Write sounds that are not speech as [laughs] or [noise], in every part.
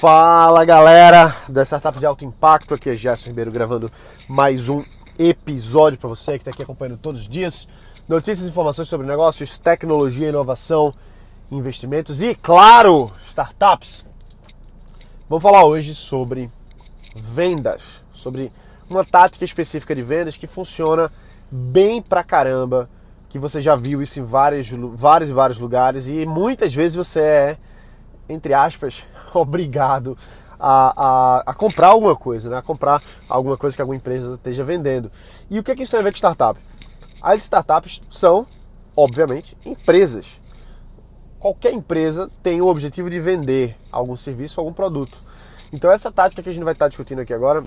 Fala galera da Startup de Alto Impacto, aqui é Gerson Ribeiro gravando mais um episódio para você que está aqui acompanhando todos os dias. Notícias e informações sobre negócios, tecnologia, inovação, investimentos e, claro, startups. Vamos falar hoje sobre vendas, sobre uma tática específica de vendas que funciona bem pra caramba, que você já viu isso em vários, vários e vários lugares e muitas vezes você é, entre aspas, [laughs] obrigado a, a, a, comprar alguma coisa, né? a comprar alguma coisa que alguma empresa esteja vendendo. E o que, é que isso tem a ver com startup? As startups são, obviamente, empresas. Qualquer empresa tem o objetivo de vender algum serviço, algum produto. Então essa tática que a gente vai estar discutindo aqui agora,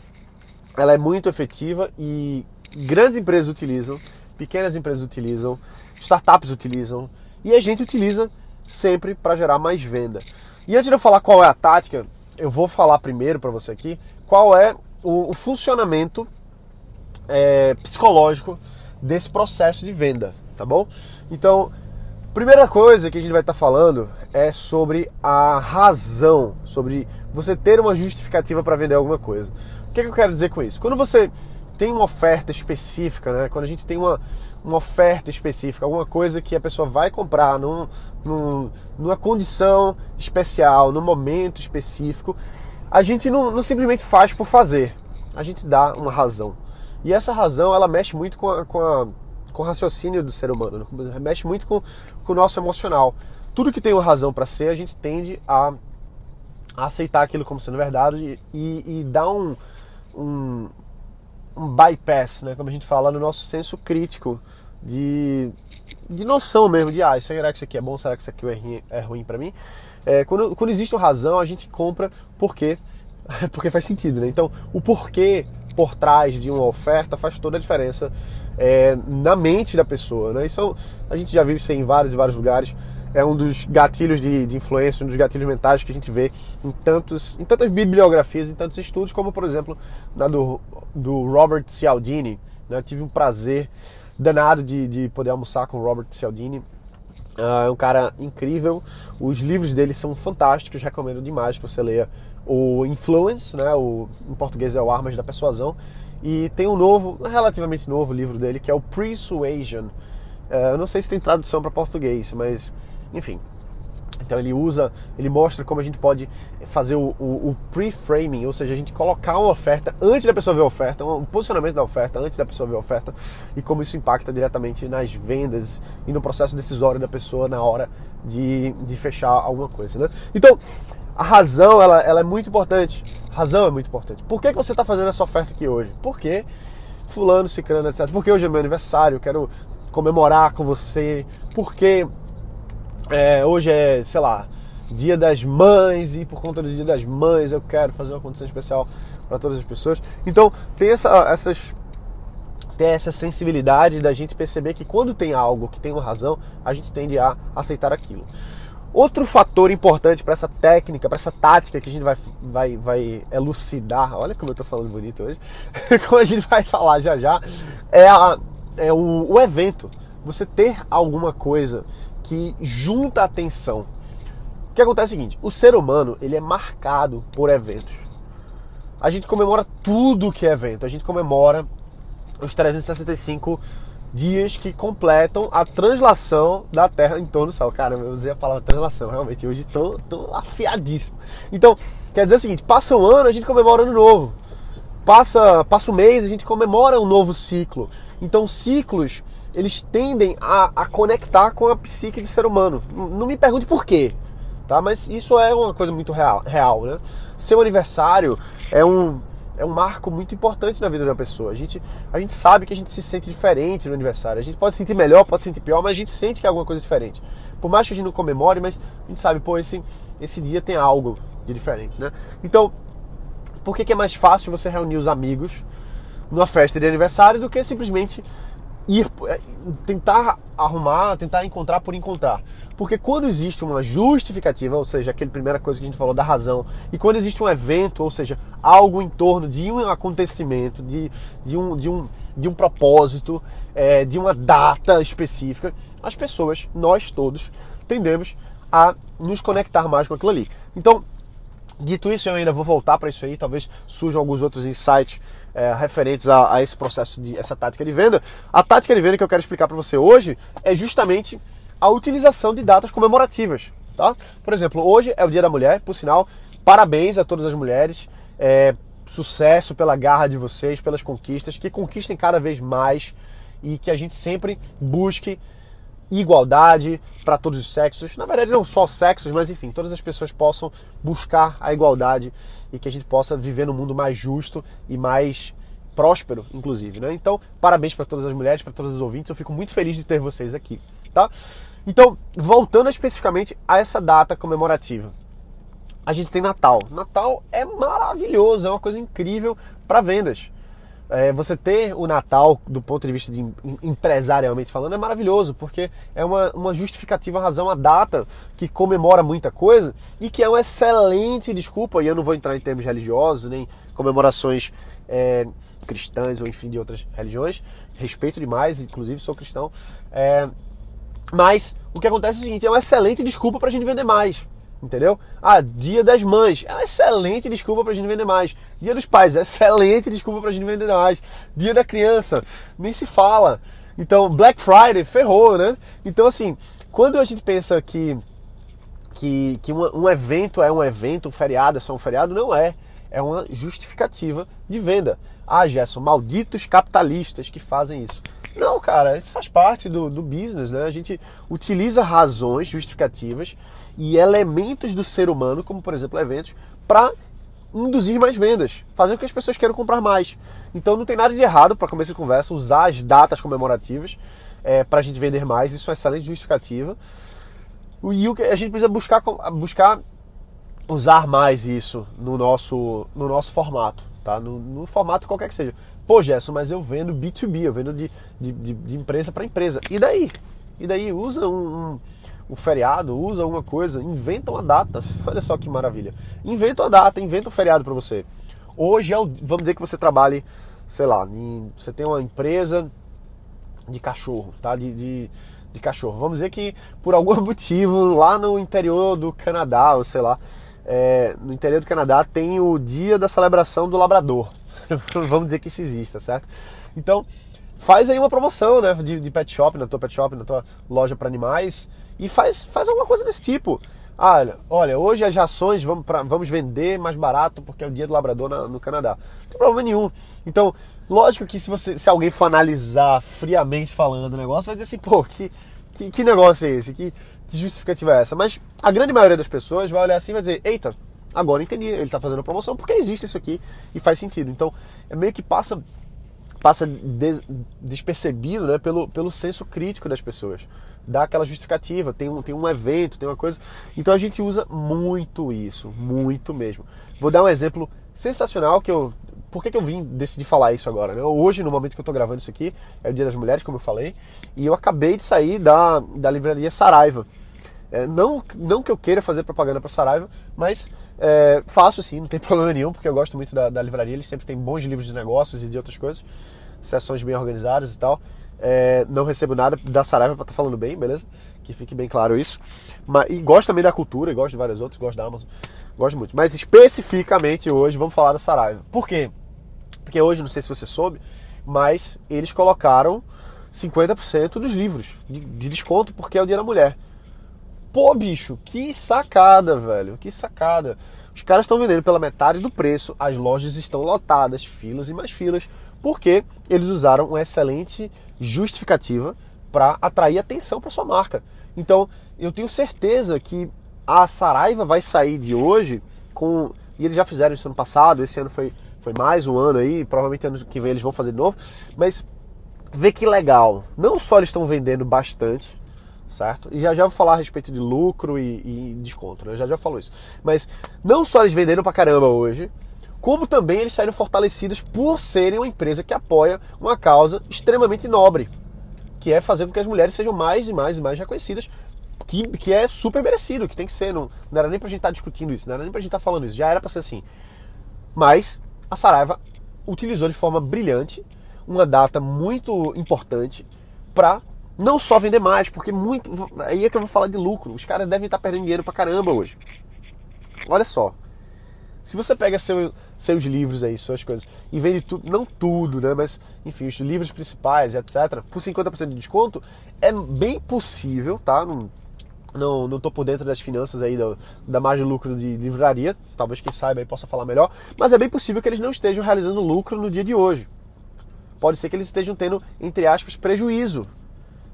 ela é muito efetiva e grandes empresas utilizam, pequenas empresas utilizam, startups utilizam e a gente utiliza sempre para gerar mais venda. E antes de eu falar qual é a tática, eu vou falar primeiro para você aqui qual é o, o funcionamento é, psicológico desse processo de venda, tá bom? Então, primeira coisa que a gente vai estar tá falando é sobre a razão, sobre você ter uma justificativa para vender alguma coisa. O que, é que eu quero dizer com isso? Quando você tem uma oferta específica, né? Quando a gente tem uma, uma oferta específica, alguma coisa que a pessoa vai comprar num, num, numa condição especial, num momento específico, a gente não, não, simplesmente faz por fazer, a gente dá uma razão. E essa razão, ela mexe muito com, a, com, a, com o raciocínio do ser humano, né? mexe muito com, com o nosso emocional. Tudo que tem uma razão para ser, a gente tende a, a, aceitar aquilo como sendo verdade e, e, e dar um, um um bypass, né, como a gente fala, no nosso senso crítico de, de noção mesmo, de ah, será que isso aqui é bom, será que isso aqui é ruim, é ruim para mim? É, quando, quando existe uma razão, a gente compra porque, [laughs] porque faz sentido, né? Então, o porquê por trás de uma oferta faz toda a diferença é, na mente da pessoa, né? Isso a gente já viu isso em vários e vários lugares é um dos gatilhos de, de, influência, um dos gatilhos mentais que a gente vê em, tantos, em tantas bibliografias, em tantos estudos, como por exemplo na do, do Robert Cialdini. Né? Tive um prazer danado de, de poder almoçar com o Robert Cialdini. Uh, é um cara incrível, os livros dele são fantásticos, recomendo demais que você leia o Influence, né? o, em português é o Armas da Persuasão, e tem um novo, relativamente novo livro dele, que é o Persuasion. Uh, eu não sei se tem tradução para português, mas enfim. Então ele usa, ele mostra como a gente pode fazer o, o, o pre-framing, ou seja, a gente colocar uma oferta antes da pessoa ver a oferta, um posicionamento da oferta antes da pessoa ver a oferta e como isso impacta diretamente nas vendas e no processo decisório da pessoa na hora de, de fechar alguma coisa. Né? Então, a razão ela, ela é muito importante. A razão é muito importante. Por que, que você está fazendo essa oferta aqui hoje? Porque fulano, ciclano, etc. Porque hoje é meu aniversário, quero comemorar com você. Porque é, hoje é, sei lá, dia das mães e por conta do dia das mães eu quero fazer uma condição especial para todas as pessoas. Então tem essa, essas ter essa sensibilidade da gente perceber que quando tem algo que tem uma razão, a gente tende a aceitar aquilo. Outro fator importante para essa técnica, para essa tática que a gente vai, vai, vai elucidar, olha como eu estou falando bonito hoje, [laughs] como a gente vai falar já já, é, a, é o, o evento. Você ter alguma coisa que junta a atenção. O que acontece é o seguinte: o ser humano ele é marcado por eventos. A gente comemora tudo que é evento. A gente comemora os 365 dias que completam a translação da Terra em torno do Sol. Cara, eu usei a palavra translação, realmente. Hoje estou tô, tô afiadíssimo. Então, quer dizer o seguinte: passa um ano, a gente comemora ano novo. Passa, passa um mês, a gente comemora um novo ciclo. Então, ciclos eles tendem a, a conectar com a psique do ser humano. Não me pergunte por quê, tá? Mas isso é uma coisa muito real, real né? Seu aniversário é um, é um marco muito importante na vida da pessoa. A gente, a gente sabe que a gente se sente diferente no aniversário. A gente pode se sentir melhor, pode se sentir pior, mas a gente sente que é alguma coisa diferente. Por mais que a gente não comemore, mas a gente sabe, pô, esse, esse dia tem algo de diferente, né? Então, por que, que é mais fácil você reunir os amigos numa festa de aniversário do que simplesmente ir é, tentar arrumar, tentar encontrar por encontrar. Porque quando existe uma justificativa, ou seja, aquela primeira coisa que a gente falou da razão, e quando existe um evento, ou seja, algo em torno de um acontecimento, de, de, um, de, um, de um propósito, é, de uma data específica, as pessoas, nós todos, tendemos a nos conectar mais com aquilo ali. Então, Dito isso, eu ainda vou voltar para isso aí, talvez surjam alguns outros insights é, referentes a, a, esse processo de essa tática de venda. A tática de venda que eu quero explicar para você hoje é justamente a utilização de datas comemorativas, tá? Por exemplo, hoje é o Dia da Mulher, por sinal, parabéns a todas as mulheres, é, sucesso pela garra de vocês, pelas conquistas, que conquistem cada vez mais e que a gente sempre busque igualdade para todos os sexos. Na verdade, não só sexos, mas enfim, todas as pessoas possam buscar a igualdade e que a gente possa viver num mundo mais justo e mais próspero, inclusive. Né? Então, parabéns para todas as mulheres, para todos os ouvintes. Eu fico muito feliz de ter vocês aqui, tá? Então, voltando especificamente a essa data comemorativa. A gente tem Natal. Natal é maravilhoso, é uma coisa incrível para vendas é, você ter o Natal, do ponto de vista de empresarialmente falando, é maravilhoso, porque é uma, uma justificativa razão, a data que comemora muita coisa e que é uma excelente desculpa, e eu não vou entrar em termos religiosos, nem comemorações é, cristãs ou enfim de outras religiões, respeito demais, inclusive sou cristão, é, mas o que acontece é o seguinte, é uma excelente desculpa para a gente vender mais. Entendeu? Ah, dia das mães. É excelente desculpa pra gente vender mais. Dia dos pais. É excelente desculpa pra gente vender mais. Dia da criança. Nem se fala. Então, Black Friday ferrou, né? Então, assim, quando a gente pensa que, que, que um, um evento é um evento, um feriado é só um feriado, não é. É uma justificativa de venda. Ah, Gerson, malditos capitalistas que fazem isso. Não, cara, isso faz parte do, do business, né? A gente utiliza razões justificativas e elementos do ser humano, como por exemplo eventos, para induzir mais vendas, fazer com que as pessoas queiram comprar mais. Então não tem nada de errado, para começar a conversa, usar as datas comemorativas é, para a gente vender mais, isso é excelente justificativa. E o que a gente precisa buscar, buscar usar mais isso no nosso, no nosso formato, tá? No, no formato qualquer que seja. Pô, Gerson, mas eu vendo B2B, eu vendo de, de, de, de empresa para empresa. E daí? E daí usa um, um o feriado, usa alguma coisa, inventa uma data. Olha só que maravilha. Inventa uma data, inventa um feriado para você. Hoje é o, vamos dizer que você trabalhe, sei lá, em, você tem uma empresa de cachorro, tá? De, de, de, cachorro. Vamos dizer que por algum [laughs] motivo lá no interior do Canadá, ou sei lá, é, no interior do Canadá tem o dia da celebração do labrador. [laughs] vamos dizer que isso exista, certo? Então, faz aí uma promoção, né, de, de pet shop, na tua pet shop, na tua loja para animais e faz, faz alguma coisa desse tipo. Ah, olha, olha, hoje as ações vamos, pra, vamos vender mais barato porque é o dia do labrador na, no Canadá. Não tem problema nenhum. Então, lógico que se, você, se alguém for analisar friamente falando o negócio, vai dizer assim, pô, que, que, que negócio é esse? Que, que justificativa é essa? Mas a grande maioria das pessoas vai olhar assim e vai dizer, eita, agora entendi, ele está fazendo a promoção porque existe isso aqui e faz sentido. Então, é meio que passa passa des, despercebido né, pelo, pelo senso crítico das pessoas. Dá aquela justificativa, tem um, tem um evento, tem uma coisa. Então a gente usa muito isso, muito mesmo. Vou dar um exemplo sensacional que eu. Por que, que eu vim decidir falar isso agora? Né? Hoje, no momento que eu estou gravando isso aqui, é o Dia das Mulheres, como eu falei, e eu acabei de sair da, da livraria Saraiva. É, não, não que eu queira fazer propaganda para Saraiva, mas é, faço sim, não tem [laughs] problema nenhum, porque eu gosto muito da, da livraria, eles sempre têm bons livros de negócios e de outras coisas sessões bem organizadas e tal. É, não recebo nada da Saraiva para estar tá falando bem, beleza? Que fique bem claro isso. Mas, e gosto também da cultura, gosto de vários outros, gosto da Amazon, gosto muito. Mas especificamente hoje vamos falar da Saraiva. Por quê? Porque hoje, não sei se você soube, mas eles colocaram 50% dos livros de, de desconto porque é o Dia da Mulher. Pô, bicho, que sacada, velho, que sacada. Os caras estão vendendo pela metade do preço, as lojas estão lotadas, filas e mais filas porque eles usaram uma excelente justificativa para atrair atenção para sua marca. Então, eu tenho certeza que a Saraiva vai sair de hoje com e eles já fizeram isso ano passado, esse ano foi, foi mais um ano aí, provavelmente ano que vem eles vão fazer de novo, mas vê que legal. Não só eles estão vendendo bastante, certo? E já já vou falar a respeito de lucro e, e desconto, né? Já já falou isso. Mas não só eles venderam pra caramba hoje, como também eles saíram fortalecidos por serem uma empresa que apoia uma causa extremamente nobre, que é fazer com que as mulheres sejam mais e mais e mais reconhecidas, que, que é super merecido, que tem que ser. Não, não era nem pra gente estar tá discutindo isso, não era nem pra gente estar tá falando isso, já era pra ser assim. Mas a Saraiva utilizou de forma brilhante uma data muito importante para não só vender mais, porque muito. Aí é que eu vou falar de lucro. Os caras devem estar tá perdendo dinheiro pra caramba hoje. Olha só. Se você pega seu, seus livros aí, suas coisas, e vende tudo, não tudo, né? Mas, enfim, os livros principais, etc., por 50% de desconto, é bem possível, tá? Não, não, não tô por dentro das finanças aí da, da margem de lucro de livraria, talvez quem saiba aí possa falar melhor, mas é bem possível que eles não estejam realizando lucro no dia de hoje. Pode ser que eles estejam tendo, entre aspas, prejuízo.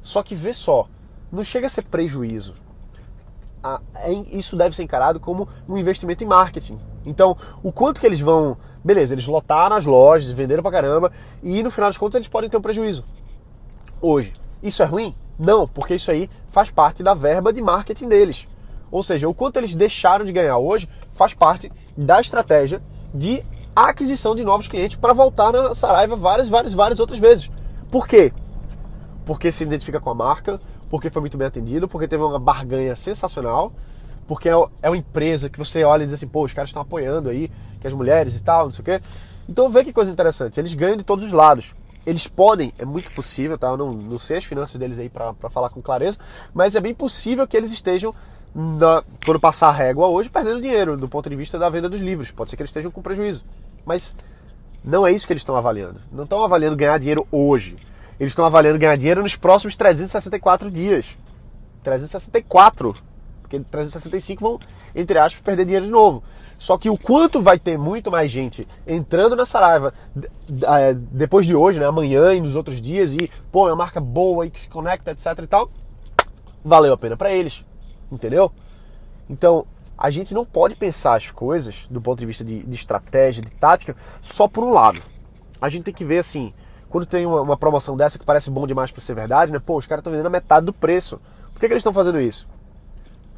Só que vê só, não chega a ser prejuízo. É, isso deve ser encarado como um investimento em marketing. Então, o quanto que eles vão. Beleza, eles lotaram as lojas, venderam pra caramba, e no final das contas eles podem ter um prejuízo. Hoje. Isso é ruim? Não, porque isso aí faz parte da verba de marketing deles. Ou seja, o quanto eles deixaram de ganhar hoje faz parte da estratégia de aquisição de novos clientes para voltar na Saraiva várias, várias, várias outras vezes. Por quê? Porque se identifica com a marca, porque foi muito bem atendido, porque teve uma barganha sensacional, porque é, é uma empresa que você olha e diz assim, pô, os caras estão apoiando aí, que as mulheres e tal, não sei o quê. Então vê que coisa interessante, eles ganham de todos os lados. Eles podem, é muito possível, tá? Eu não, não sei as finanças deles aí para falar com clareza, mas é bem possível que eles estejam, na, quando passar a régua hoje, perdendo dinheiro do ponto de vista da venda dos livros. Pode ser que eles estejam com prejuízo. Mas não é isso que eles estão avaliando. Não estão avaliando ganhar dinheiro hoje. Eles estão avaliando ganhar dinheiro nos próximos 364 dias. 364. Porque 365 vão, entre aspas, perder dinheiro de novo. Só que o quanto vai ter muito mais gente entrando na Saraiva é, depois de hoje, né, amanhã e nos outros dias, e pô, é uma marca boa e que se conecta, etc e tal, valeu a pena para eles. Entendeu? Então, a gente não pode pensar as coisas do ponto de vista de, de estratégia, de tática, só por um lado. A gente tem que ver assim, quando tem uma, uma promoção dessa que parece bom demais para ser verdade, né? Pô, os caras estão vendendo a metade do preço. Por que, que eles estão fazendo isso?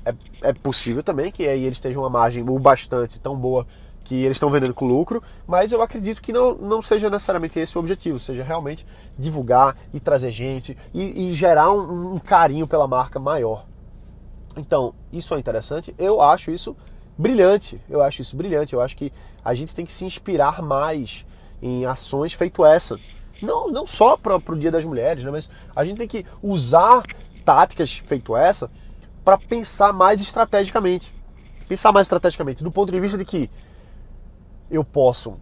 É, é, possível também que aí eles estejam uma margem o bastante tão boa que eles estão vendendo com lucro, mas eu acredito que não, não seja necessariamente esse o objetivo, seja realmente divulgar e trazer gente e, e gerar um, um carinho pela marca maior. Então, isso é interessante. Eu acho isso brilhante. Eu acho isso brilhante. Eu acho que a gente tem que se inspirar mais em ações feito essa. Não, não só para o Dia das Mulheres, né? mas a gente tem que usar táticas feito essa para pensar mais estrategicamente. Pensar mais estrategicamente, do ponto de vista de que eu posso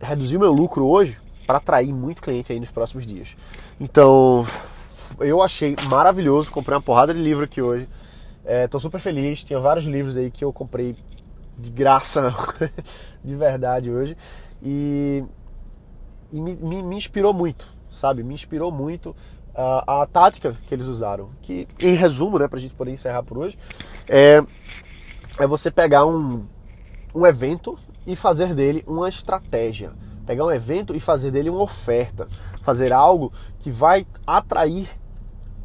reduzir meu lucro hoje para atrair muito cliente aí nos próximos dias. Então, eu achei maravilhoso. Comprei uma porrada de livro aqui hoje. Estou é, super feliz. Tinha vários livros aí que eu comprei de graça, [laughs] de verdade hoje. E, e me, me, me, inspirou muito, sabe? Me inspirou muito a, a, tática que eles usaram. Que, em resumo, né, para a gente poder encerrar por hoje, é, é você pegar um, um evento e fazer dele uma estratégia. Pegar um evento e fazer dele uma oferta. Fazer algo que vai atrair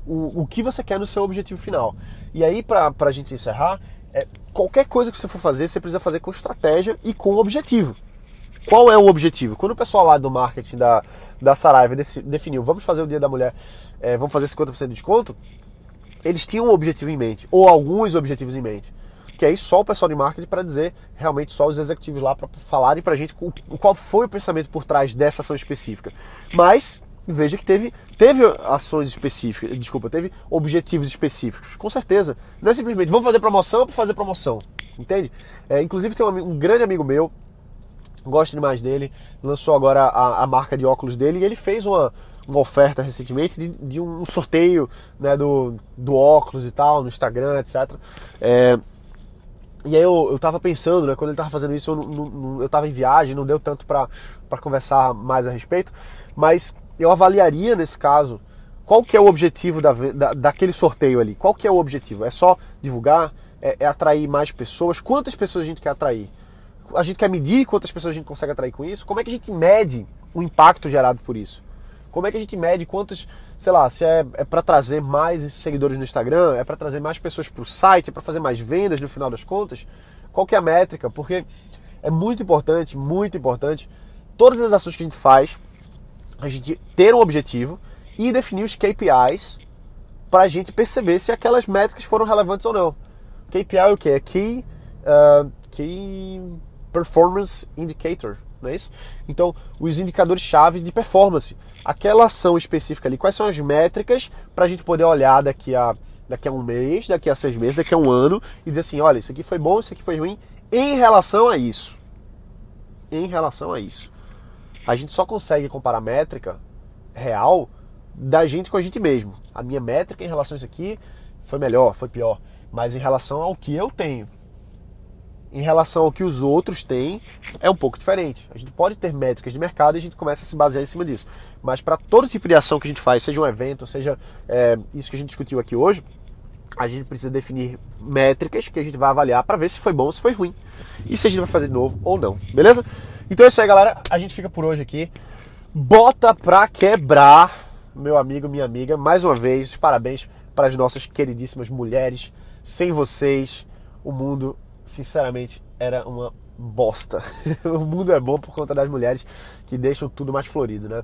o, o que você quer no seu objetivo final. E aí, para a gente encerrar, é, qualquer coisa que você for fazer, você precisa fazer com estratégia e com objetivo. Qual é o objetivo? Quando o pessoal lá do marketing da, da Saraiva definiu, vamos fazer o Dia da Mulher, é, vamos fazer 50% de desconto, eles tinham um objetivo em mente, ou alguns objetivos em mente. Que aí só o pessoal de marketing para dizer, realmente só os executivos lá para falarem para a gente qual foi o pensamento por trás dessa ação específica. Mas veja que teve, teve ações específicas, desculpa, teve objetivos específicos, com certeza. Não é simplesmente vamos fazer promoção para fazer promoção, entende? É, inclusive tem um, um, grande amigo meu, gosto demais dele, lançou agora a, a, marca de óculos dele e ele fez uma, uma oferta recentemente de, de um sorteio né, do, do óculos e tal, no Instagram, etc. É, e aí eu, eu tava pensando, né, quando ele tava fazendo isso, eu, não, eu tava em viagem, não deu tanto para conversar mais a respeito, mas eu avaliaria nesse caso qual que é o objetivo da, da, daquele sorteio ali. Qual que é o objetivo? É só divulgar? É, é, atrair mais pessoas? Quantas pessoas a gente quer atrair? A gente quer medir quantas pessoas a gente consegue atrair com isso? Como é que a gente mede o impacto gerado por isso? Como é que a gente mede quantas, sei lá, se é, é para trazer mais seguidores no Instagram, é para trazer mais pessoas para o site, é para fazer mais vendas no final das contas? Qual que é a métrica? Porque é muito importante, muito importante, todas as ações que a gente faz, a gente ter um objetivo e definir os KPIs para a gente perceber se aquelas métricas foram relevantes ou não. KPI é o que? É Key, uh, Key Performance Indicator, não é isso? Então, os indicadores-chave de performance. Aquela ação específica ali, quais são as métricas para a gente poder olhar daqui a, daqui a um mês, daqui a seis meses, daqui a um ano e dizer assim: olha, isso aqui foi bom, isso aqui foi ruim, Em relação a isso, em relação a isso, a gente só consegue comparar métrica real da gente com a gente mesmo. A minha métrica em relação a isso aqui foi melhor, foi pior, mas em relação ao que eu tenho, em relação ao que os outros têm, é um pouco diferente. A gente pode ter métricas de mercado e a gente começa a se basear em cima disso. Mas para todo tipo de ação que a gente faz, seja um evento, seja é, isso que a gente discutiu aqui hoje, a gente precisa definir métricas que a gente vai avaliar para ver se foi bom ou se foi ruim. E se a gente vai fazer de novo ou não, beleza? Então é isso aí, galera. A gente fica por hoje aqui. Bota pra quebrar, meu amigo, minha amiga. Mais uma vez, parabéns para as nossas queridíssimas mulheres. Sem vocês, o mundo, sinceramente, era uma bosta. [laughs] o mundo é bom por conta das mulheres que deixam tudo mais florido, né?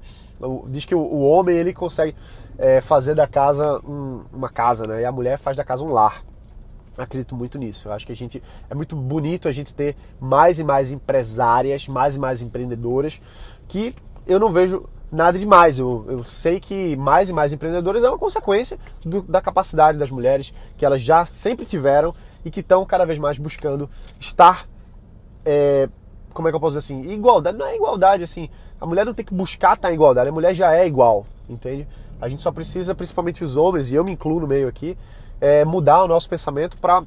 Diz que o homem ele consegue é, fazer da casa um, uma casa, né? E a mulher faz da casa um lar. Acredito muito nisso. Eu acho que a gente é muito bonito a gente ter mais e mais empresárias, mais e mais empreendedoras que eu não vejo nada demais. Eu, eu sei que mais e mais empreendedoras é uma consequência do, da capacidade das mulheres que elas já sempre tiveram e que estão cada vez mais buscando estar. É, como é que eu posso dizer assim? Igualdade. Não é igualdade assim. A mulher não tem que buscar estar em igualdade, a mulher já é igual, entende? A gente só precisa, principalmente os homens, e eu me incluo no meio aqui, é, mudar o nosso pensamento para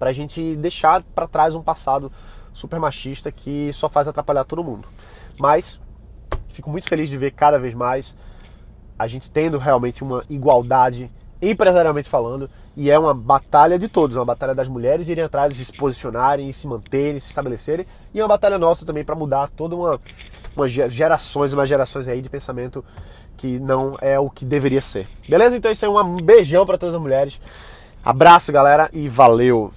a gente deixar para trás um passado super machista que só faz atrapalhar todo mundo. Mas fico muito feliz de ver cada vez mais a gente tendo realmente uma igualdade empresarialmente falando, e é uma batalha de todos, uma batalha das mulheres irem atrás se posicionarem, se manterem, se estabelecerem, e é uma batalha nossa também para mudar toda uma, uma gerações, umas gerações aí de pensamento que não é o que deveria ser. Beleza? Então isso é um beijão para todas as mulheres. Abraço, galera, e valeu.